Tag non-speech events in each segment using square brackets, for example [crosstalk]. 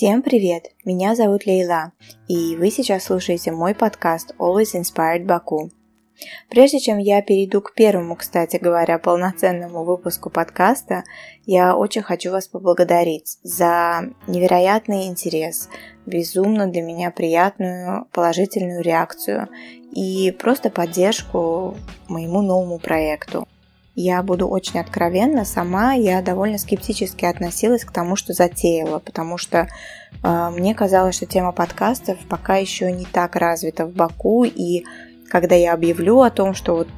Всем привет! Меня зовут Лейла, и вы сейчас слушаете мой подкаст Always Inspired Baku. Прежде чем я перейду к первому, кстати говоря, полноценному выпуску подкаста, я очень хочу вас поблагодарить за невероятный интерес, безумно для меня приятную положительную реакцию и просто поддержку моему новому проекту. Я буду очень откровенна, сама я довольно скептически относилась к тому, что затеяла, потому что э, мне казалось, что тема подкастов пока еще не так развита в Баку, и когда я объявлю о том, что вот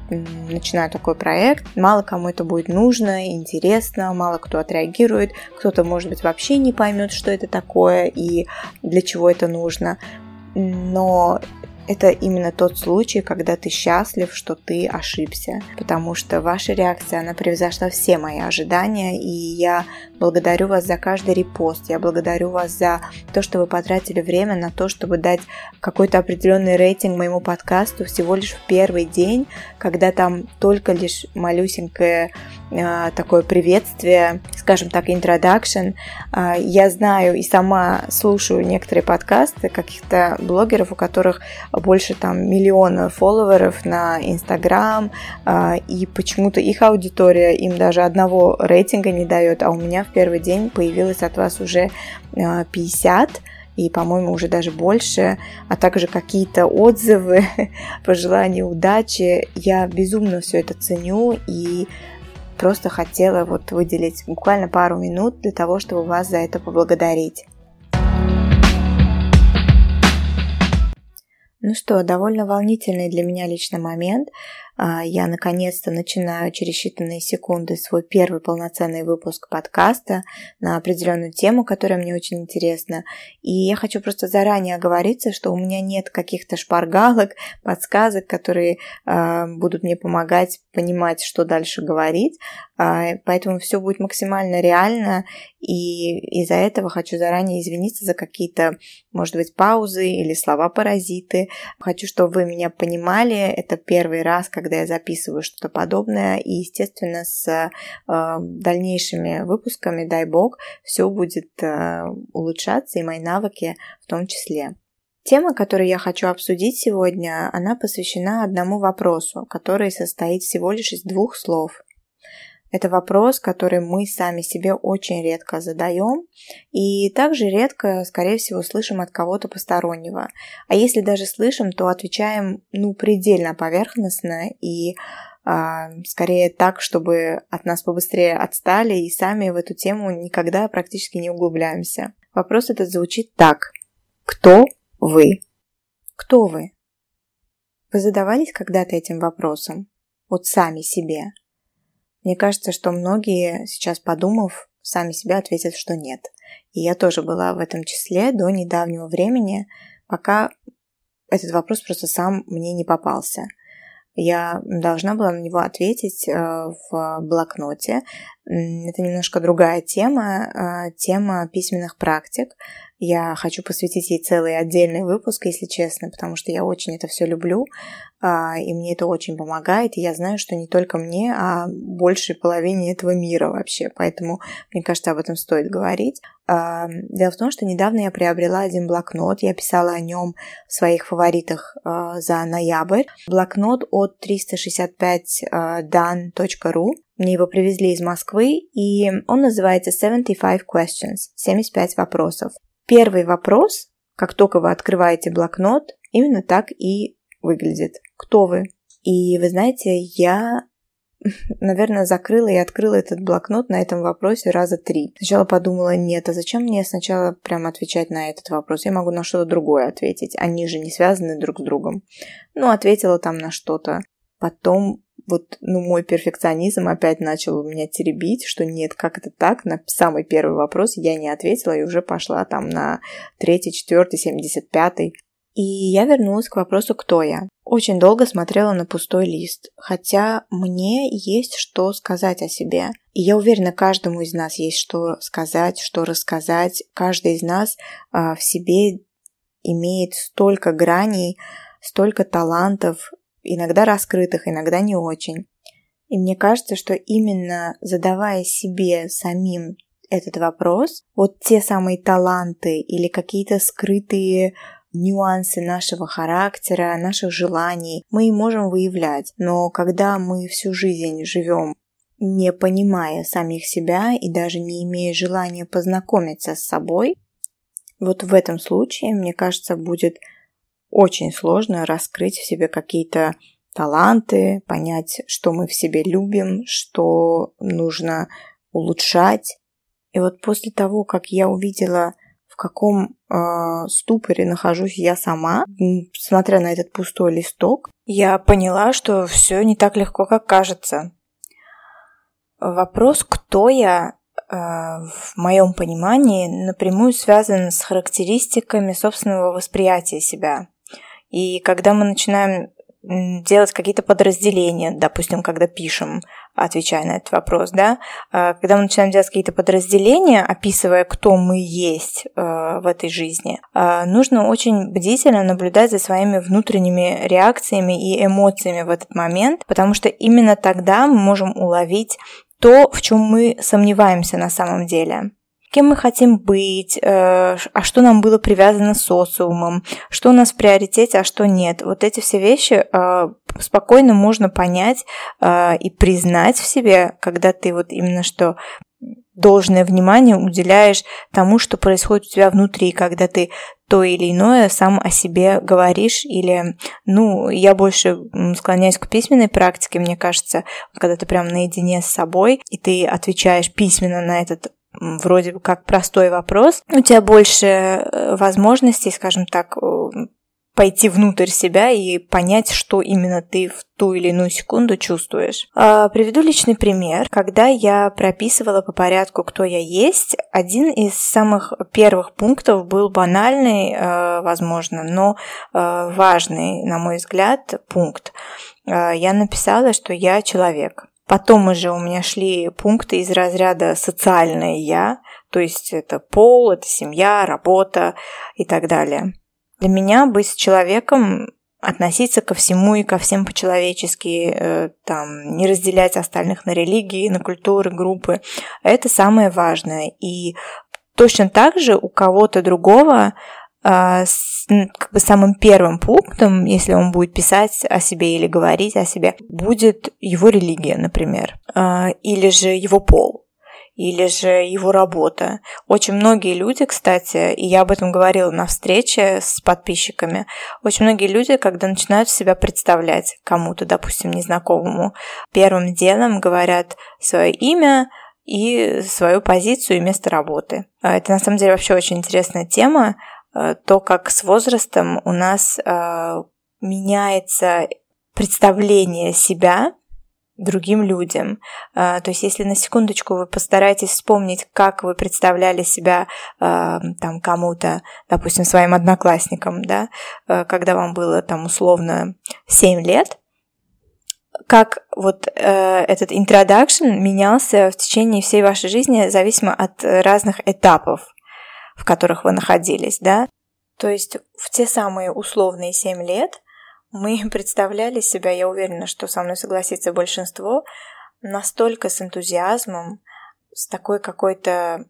начинаю такой проект, мало кому это будет нужно, интересно, мало кто отреагирует, кто-то, может быть, вообще не поймет, что это такое и для чего это нужно. Но это именно тот случай, когда ты счастлив, что ты ошибся, потому что ваша реакция, она превзошла все мои ожидания, и я благодарю вас за каждый репост, я благодарю вас за то, что вы потратили время на то, чтобы дать какой-то определенный рейтинг моему подкасту всего лишь в первый день, когда там только лишь малюсенькое э, такое приветствие, скажем так, introduction. Э, я знаю и сама слушаю некоторые подкасты каких-то блогеров, у которых больше там миллиона фолловеров на Инстаграм, э, и почему-то их аудитория им даже одного рейтинга не дает, а у меня в первый день появилось от вас уже 50 и, по-моему, уже даже больше, а также какие-то отзывы, [laughs] пожелания удачи. Я безумно все это ценю и просто хотела вот выделить буквально пару минут для того, чтобы вас за это поблагодарить. Ну что, довольно волнительный для меня лично момент. А, я наконец-то начинаю через считанные секунды свой первый полноценный выпуск подкаста на определенную тему, которая мне очень интересна. И я хочу просто заранее оговориться, что у меня нет каких-то шпаргалок, подсказок, которые э, будут мне помогать понимать, что дальше говорить. Э, поэтому все будет максимально реально. И из-за этого хочу заранее извиниться за какие-то, может быть, паузы или слова-паразиты. Хочу, чтобы вы меня понимали. Это первый раз, когда когда я записываю что-то подобное. И, естественно, с э, дальнейшими выпусками, дай бог, все будет э, улучшаться, и мои навыки в том числе. Тема, которую я хочу обсудить сегодня, она посвящена одному вопросу, который состоит всего лишь из двух слов. Это вопрос, который мы сами себе очень редко задаем и также редко, скорее всего, слышим от кого-то постороннего. А если даже слышим, то отвечаем ну предельно поверхностно и а, скорее так, чтобы от нас побыстрее отстали и сами в эту тему никогда практически не углубляемся. Вопрос этот звучит так. Кто вы? Кто вы? Вы задавались когда-то этим вопросом? Вот сами себе. Мне кажется, что многие, сейчас подумав, сами себя ответят, что нет. И я тоже была в этом числе до недавнего времени, пока этот вопрос просто сам мне не попался. Я должна была на него ответить э, в блокноте. Это немножко другая тема, э, тема письменных практик. Я хочу посвятить ей целый отдельный выпуск, если честно, потому что я очень это все люблю, а, и мне это очень помогает, и я знаю, что не только мне, а большей половине этого мира вообще, поэтому мне кажется, об этом стоит говорить. А, дело в том, что недавно я приобрела один блокнот, я писала о нем в своих фаворитах а, за ноябрь. Блокнот от 365dan.ru, мне его привезли из Москвы, и он называется 75 questions, 75 вопросов. Первый вопрос, как только вы открываете блокнот, именно так и выглядит. Кто вы? И вы знаете, я, [laughs] наверное, закрыла и открыла этот блокнот на этом вопросе раза три. Сначала подумала, нет, а зачем мне сначала прямо отвечать на этот вопрос? Я могу на что-то другое ответить. Они же не связаны друг с другом. Ну, ответила там на что-то. Потом вот, ну, мой перфекционизм опять начал меня теребить, что нет, как это так? На самый первый вопрос я не ответила и уже пошла там на третий, четвертый, семьдесят пятый. И я вернулась к вопросу «Кто я?». Очень долго смотрела на пустой лист, хотя мне есть что сказать о себе. И я уверена, каждому из нас есть что сказать, что рассказать. Каждый из нас а, в себе имеет столько граней, столько талантов, иногда раскрытых, иногда не очень. И мне кажется, что именно задавая себе самим этот вопрос, вот те самые таланты или какие-то скрытые нюансы нашего характера, наших желаний мы и можем выявлять. Но когда мы всю жизнь живем не понимая самих себя и даже не имея желания познакомиться с собой, вот в этом случае, мне кажется, будет очень сложно раскрыть в себе какие-то таланты, понять, что мы в себе любим, что нужно улучшать. И вот после того, как я увидела, в каком э, ступоре нахожусь я сама, смотря на этот пустой листок, я поняла, что все не так легко, как кажется. Вопрос, кто я, э, в моем понимании, напрямую связан с характеристиками собственного восприятия себя. И когда мы начинаем делать какие-то подразделения, допустим, когда пишем, отвечая на этот вопрос, да, а, когда мы начинаем делать какие-то подразделения, описывая, кто мы есть э, в этой жизни, а, нужно очень бдительно наблюдать за своими внутренними реакциями и эмоциями в этот момент, потому что именно тогда мы можем уловить то, в чем мы сомневаемся на самом деле кем мы хотим быть, э, а что нам было привязано социумом, что у нас в приоритете, а что нет. Вот эти все вещи э, спокойно можно понять э, и признать в себе, когда ты вот именно что должное внимание уделяешь тому, что происходит у тебя внутри, когда ты то или иное сам о себе говоришь, или, ну, я больше склоняюсь к письменной практике, мне кажется, когда ты прям наедине с собой, и ты отвечаешь письменно на этот вроде бы как простой вопрос, у тебя больше э, возможностей, скажем так, пойти внутрь себя и понять, что именно ты в ту или иную секунду чувствуешь. А, приведу личный пример. Когда я прописывала по порядку, кто я есть, один из самых первых пунктов был банальный, э, возможно, но э, важный, на мой взгляд, пункт. Я написала, что я человек. Потом уже у меня шли пункты из разряда «социальное я», то есть это пол, это семья, работа и так далее. Для меня быть человеком относиться ко всему и ко всем по-человечески, э, там, не разделять остальных на религии, на культуры, группы. Это самое важное. И точно так же у кого-то другого а, как бы самым первым пунктом, если он будет писать о себе или говорить о себе, будет его религия, например, а, или же его пол, или же его работа. Очень многие люди, кстати, и я об этом говорила на встрече с подписчиками, очень многие люди, когда начинают себя представлять кому-то, допустим, незнакомому, первым делом говорят свое имя, и свою позицию и место работы. А, это на самом деле вообще очень интересная тема, то, как с возрастом у нас э, меняется представление себя другим людям. Э, то есть, если на секундочку вы постараетесь вспомнить, как вы представляли себя там кому-то, допустим, своим одноклассникам, да, когда вам было там условно 7 лет, как вот э, этот introduction менялся в течение всей вашей жизни, зависимо от разных этапов в которых вы находились, да. То есть в те самые условные семь лет мы [laughs] представляли себя, я уверена, что со мной согласится большинство, настолько с энтузиазмом, с такой какой-то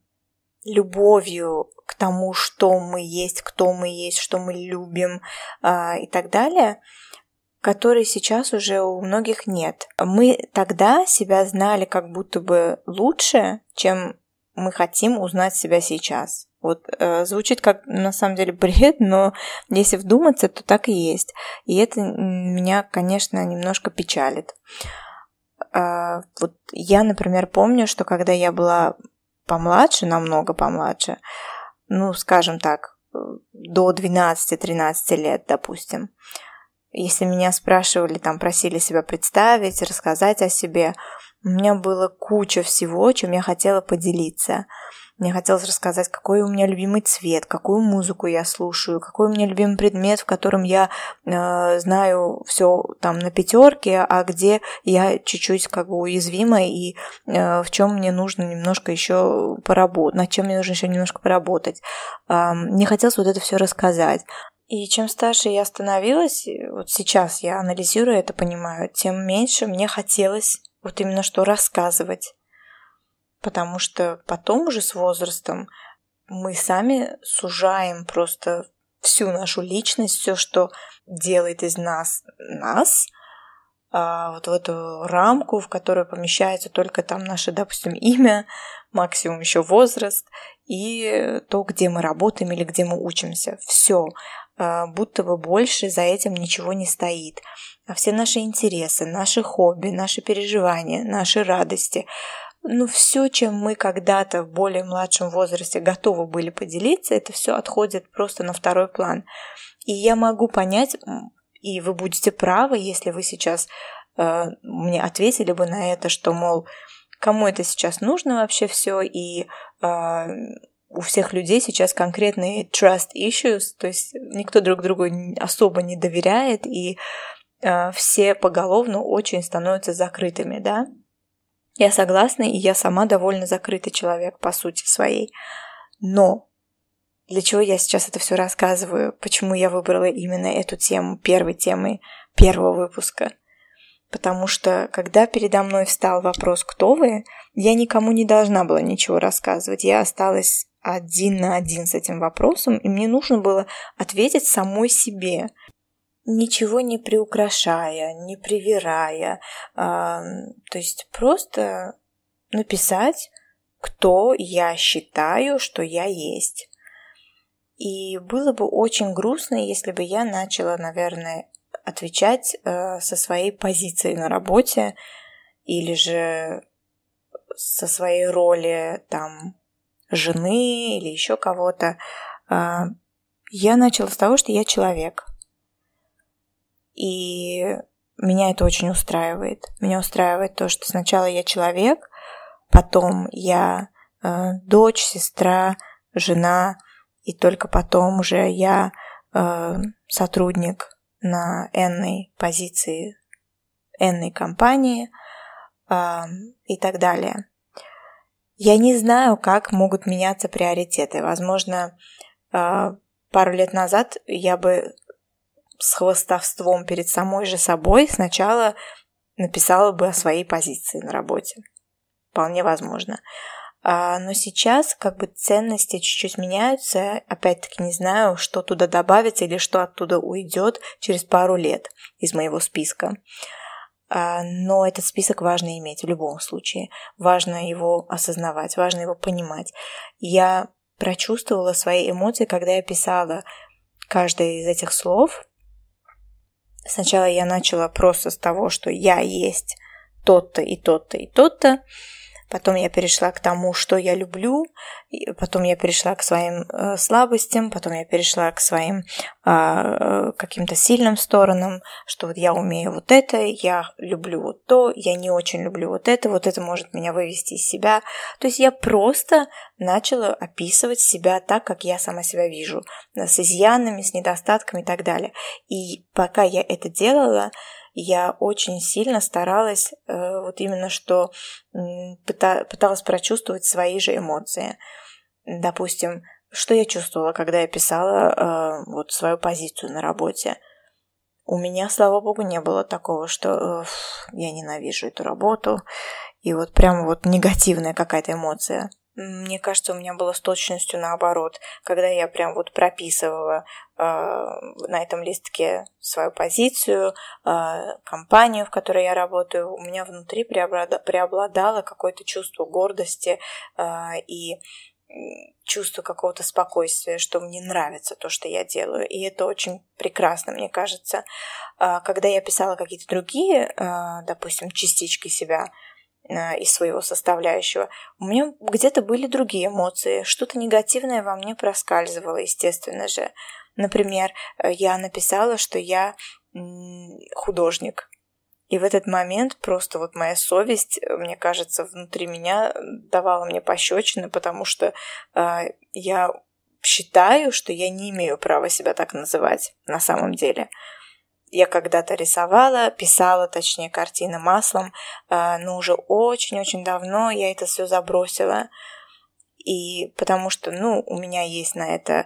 любовью к тому, что мы есть, кто мы есть, что мы любим э, и так далее, которой сейчас уже у многих нет. Мы тогда себя знали как будто бы лучше, чем мы хотим узнать себя сейчас. Вот э, звучит как на самом деле [laughs] бред, но если вдуматься, то так и есть. И это меня, конечно, немножко печалит. Э, вот я, например, помню, что когда я была помладше, намного помладше, ну, скажем так, до 12-13 лет, допустим, если меня спрашивали, там, просили себя представить, рассказать о себе, у меня было куча всего, чем я хотела поделиться – мне хотелось рассказать, какой у меня любимый цвет, какую музыку я слушаю, какой у меня любимый предмет, в котором я э, знаю все там на пятерке, а где я чуть-чуть как бы уязвима и э, в чем мне нужно немножко еще поработать, над чем мне нужно еще немножко поработать. Э, мне хотелось вот это все рассказать. И чем старше я становилась, вот сейчас я анализирую это, понимаю, тем меньше мне хотелось вот именно что рассказывать потому что потом уже с возрастом мы сами сужаем просто всю нашу личность, все, что делает из нас нас, а, вот в эту рамку, в которую помещается только там наше, допустим, имя, максимум еще возраст и то, где мы работаем или где мы учимся. Все. А, будто бы больше за этим ничего не стоит. А все наши интересы, наши хобби, наши переживания, наши радости, ну, все, чем мы когда-то в более младшем возрасте готовы были поделиться, это все отходит просто на второй план. И я могу понять, и вы будете правы, если вы сейчас э, мне ответили бы на это, что, мол, кому это сейчас нужно вообще все, и э, у всех людей сейчас конкретные trust issues, то есть никто друг другу особо не доверяет, и э, все поголовно очень становятся закрытыми, да. Я согласна, и я сама довольно закрытый человек по сути своей. Но для чего я сейчас это все рассказываю? Почему я выбрала именно эту тему первой темой первого выпуска? Потому что, когда передо мной встал вопрос «Кто вы?», я никому не должна была ничего рассказывать. Я осталась один на один с этим вопросом, и мне нужно было ответить самой себе – ничего не приукрашая, не привирая, а, то есть просто написать, кто я считаю, что я есть. И было бы очень грустно, если бы я начала, наверное, отвечать э, со своей позиции на работе или же со своей роли там жены или еще кого-то. Э, я начала с того, что я человек – и меня это очень устраивает. Меня устраивает то, что сначала я человек, потом я э, дочь, сестра, жена, и только потом уже я э, сотрудник на энной позиции энной компании э, и так далее. Я не знаю, как могут меняться приоритеты. Возможно, э, пару лет назад я бы с хвостовством перед самой же собой сначала написала бы о своей позиции на работе. Вполне возможно. А, но сейчас как бы ценности чуть-чуть меняются. Опять-таки не знаю, что туда добавится или что оттуда уйдет через пару лет из моего списка. А, но этот список важно иметь в любом случае. Важно его осознавать, важно его понимать. Я прочувствовала свои эмоции, когда я писала каждое из этих слов, Сначала я начала просто с того, что я есть тот-то и тот-то и тот-то. Потом я перешла к тому, что я люблю, потом я перешла к своим э, слабостям, потом я перешла к своим э, каким-то сильным сторонам, что вот я умею вот это, я люблю вот то, я не очень люблю вот это, вот это может меня вывести из себя. То есть я просто начала описывать себя так, как я сама себя вижу, с изъянами, с недостатками и так далее. И пока я это делала, я очень сильно старалась э, вот именно что пыталась прочувствовать свои же эмоции. Допустим, что я чувствовала, когда я писала э, вот свою позицию на работе. У меня, слава богу, не было такого, что э, я ненавижу эту работу, и вот прям вот негативная какая-то эмоция. Мне кажется, у меня было с точностью наоборот, когда я прям вот прописывала э, на этом листке свою позицию, э, компанию, в которой я работаю, у меня внутри преобладало, какое-то чувство гордости э, и чувство какого-то спокойствия, что мне нравится то, что я делаю. И это очень прекрасно, мне кажется. Э, когда я писала какие-то другие, э, допустим, частички себя, из своего составляющего, у меня где-то были другие эмоции, что-то негативное во мне проскальзывало, естественно же. Например, э, я написала, что я художник. И в этот момент просто вот моя совесть, э, мне кажется, внутри меня давала мне пощечины, потому что э, я считаю, что я не имею права себя так называть на самом деле. Я когда-то рисовала, писала, точнее, картины маслом, а, но уже очень-очень давно я это все забросила. И потому что, ну, у меня есть на это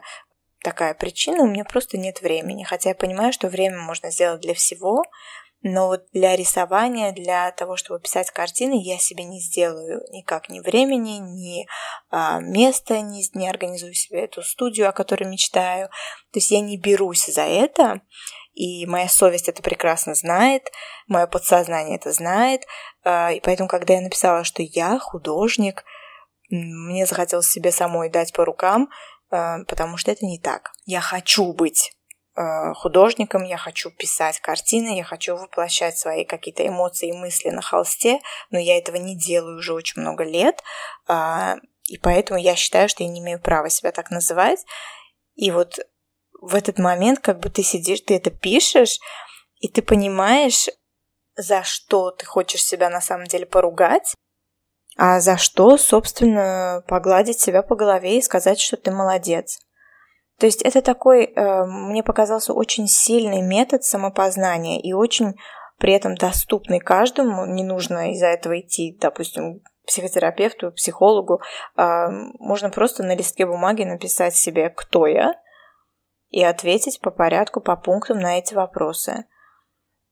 такая причина, у меня просто нет времени. Хотя я понимаю, что время можно сделать для всего, но вот для рисования, для того, чтобы писать картины, я себе не сделаю никак ни времени, ни а, места, не, не организую себе эту студию, о которой мечтаю. То есть я не берусь за это, и моя совесть это прекрасно знает, мое подсознание это знает, а, и поэтому, когда я написала, что я художник, мне захотелось себе самой дать по рукам, а, потому что это не так. Я хочу быть Э, художником, я хочу писать картины, я хочу воплощать свои какие-то эмоции и мысли на холсте, но я этого не делаю уже очень много лет, а, и поэтому я считаю, что я не имею права себя так называть. И вот в этот момент, как бы ты сидишь, ты это пишешь, и ты понимаешь, за что ты хочешь себя на самом деле поругать, а за что, собственно, погладить себя по голове и сказать, что ты молодец. То есть это такой, э, мне показался очень сильный метод самопознания и очень при этом доступный каждому. Не нужно из-за этого идти, допустим, к психотерапевту, психологу. Э, можно просто на листке бумаги написать себе, кто я, и ответить по порядку, по пунктам на эти вопросы.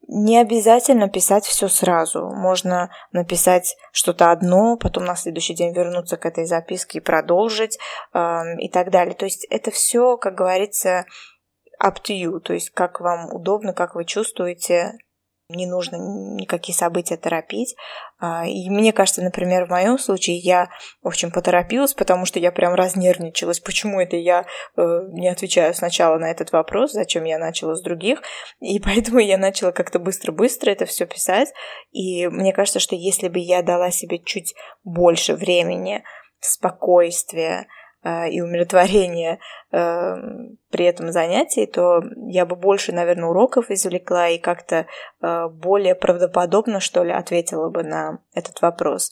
Не обязательно писать все сразу. Можно написать что-то одно, потом на следующий день вернуться к этой записке и продолжить э, и так далее. То есть это все, как говорится, up to you, то есть как вам удобно, как вы чувствуете, не нужно никакие события торопить. А, и мне кажется, например, в моем случае я, общем, поторопилась, потому что я прям разнервничалась, почему это я э, не отвечаю сначала на этот вопрос, зачем я начала с других. И [laughs] поэтому я начала как-то быстро-быстро это все писать. И мне кажется, что если бы я дала себе чуть больше времени, спокойствия, и умиротворение э, при этом занятии, то я бы больше, наверное, уроков извлекла и как-то э, более правдоподобно, что ли, ответила бы на этот вопрос.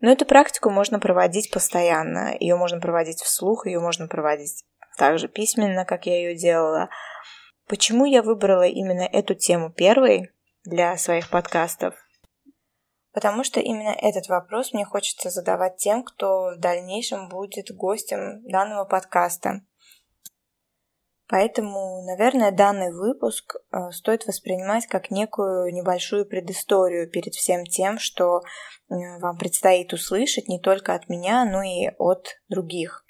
Но эту практику можно проводить постоянно. Ее можно проводить вслух, ее можно проводить также письменно, как я ее делала. Почему я выбрала именно эту тему первой для своих подкастов? Потому что именно этот вопрос мне хочется задавать тем, кто в дальнейшем будет гостем данного подкаста. Поэтому, наверное, данный выпуск э, стоит воспринимать как некую небольшую предысторию перед всем тем, что э, вам предстоит услышать не только от меня, но и от других.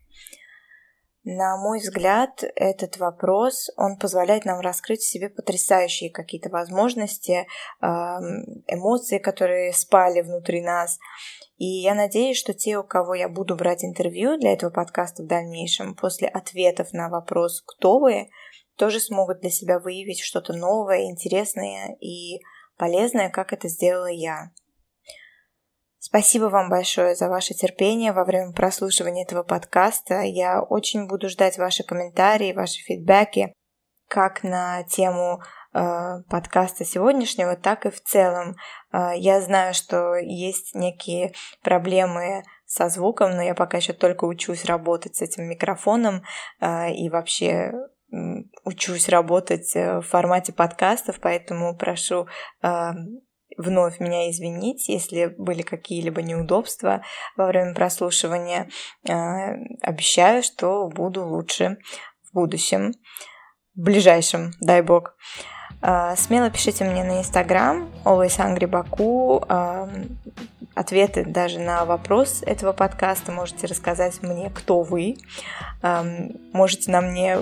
На мой взгляд, этот вопрос, он позволяет нам раскрыть в себе потрясающие какие-то возможности, эмоции, которые спали внутри нас. И я надеюсь, что те, у кого я буду брать интервью для этого подкаста в дальнейшем, после ответов на вопрос «Кто вы?», тоже смогут для себя выявить что-то новое, интересное и полезное, как это сделала я. Спасибо вам большое за ваше терпение во время прослушивания этого подкаста. Я очень буду ждать ваши комментарии, ваши фидбэки, как на тему э, подкаста сегодняшнего, так и в целом. Э, я знаю, что есть некие проблемы со звуком, но я пока еще только учусь работать с этим микрофоном э, и вообще учусь работать э, в формате подкастов, поэтому прошу э, вновь меня извинить, если были какие-либо неудобства во время прослушивания. Э, обещаю, что буду лучше в будущем, в ближайшем, дай бог. Э, смело пишите мне на Инстаграм Always Hungry Baku э, ответы даже на вопрос этого подкаста. Можете рассказать мне, кто вы. Можете на мне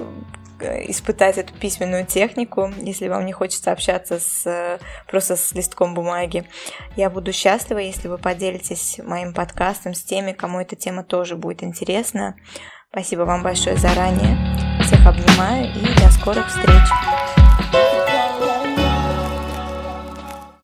испытать эту письменную технику, если вам не хочется общаться с, просто с листком бумаги. Я буду счастлива, если вы поделитесь моим подкастом с теми, кому эта тема тоже будет интересна. Спасибо вам большое заранее. Всех обнимаю и до скорых встреч.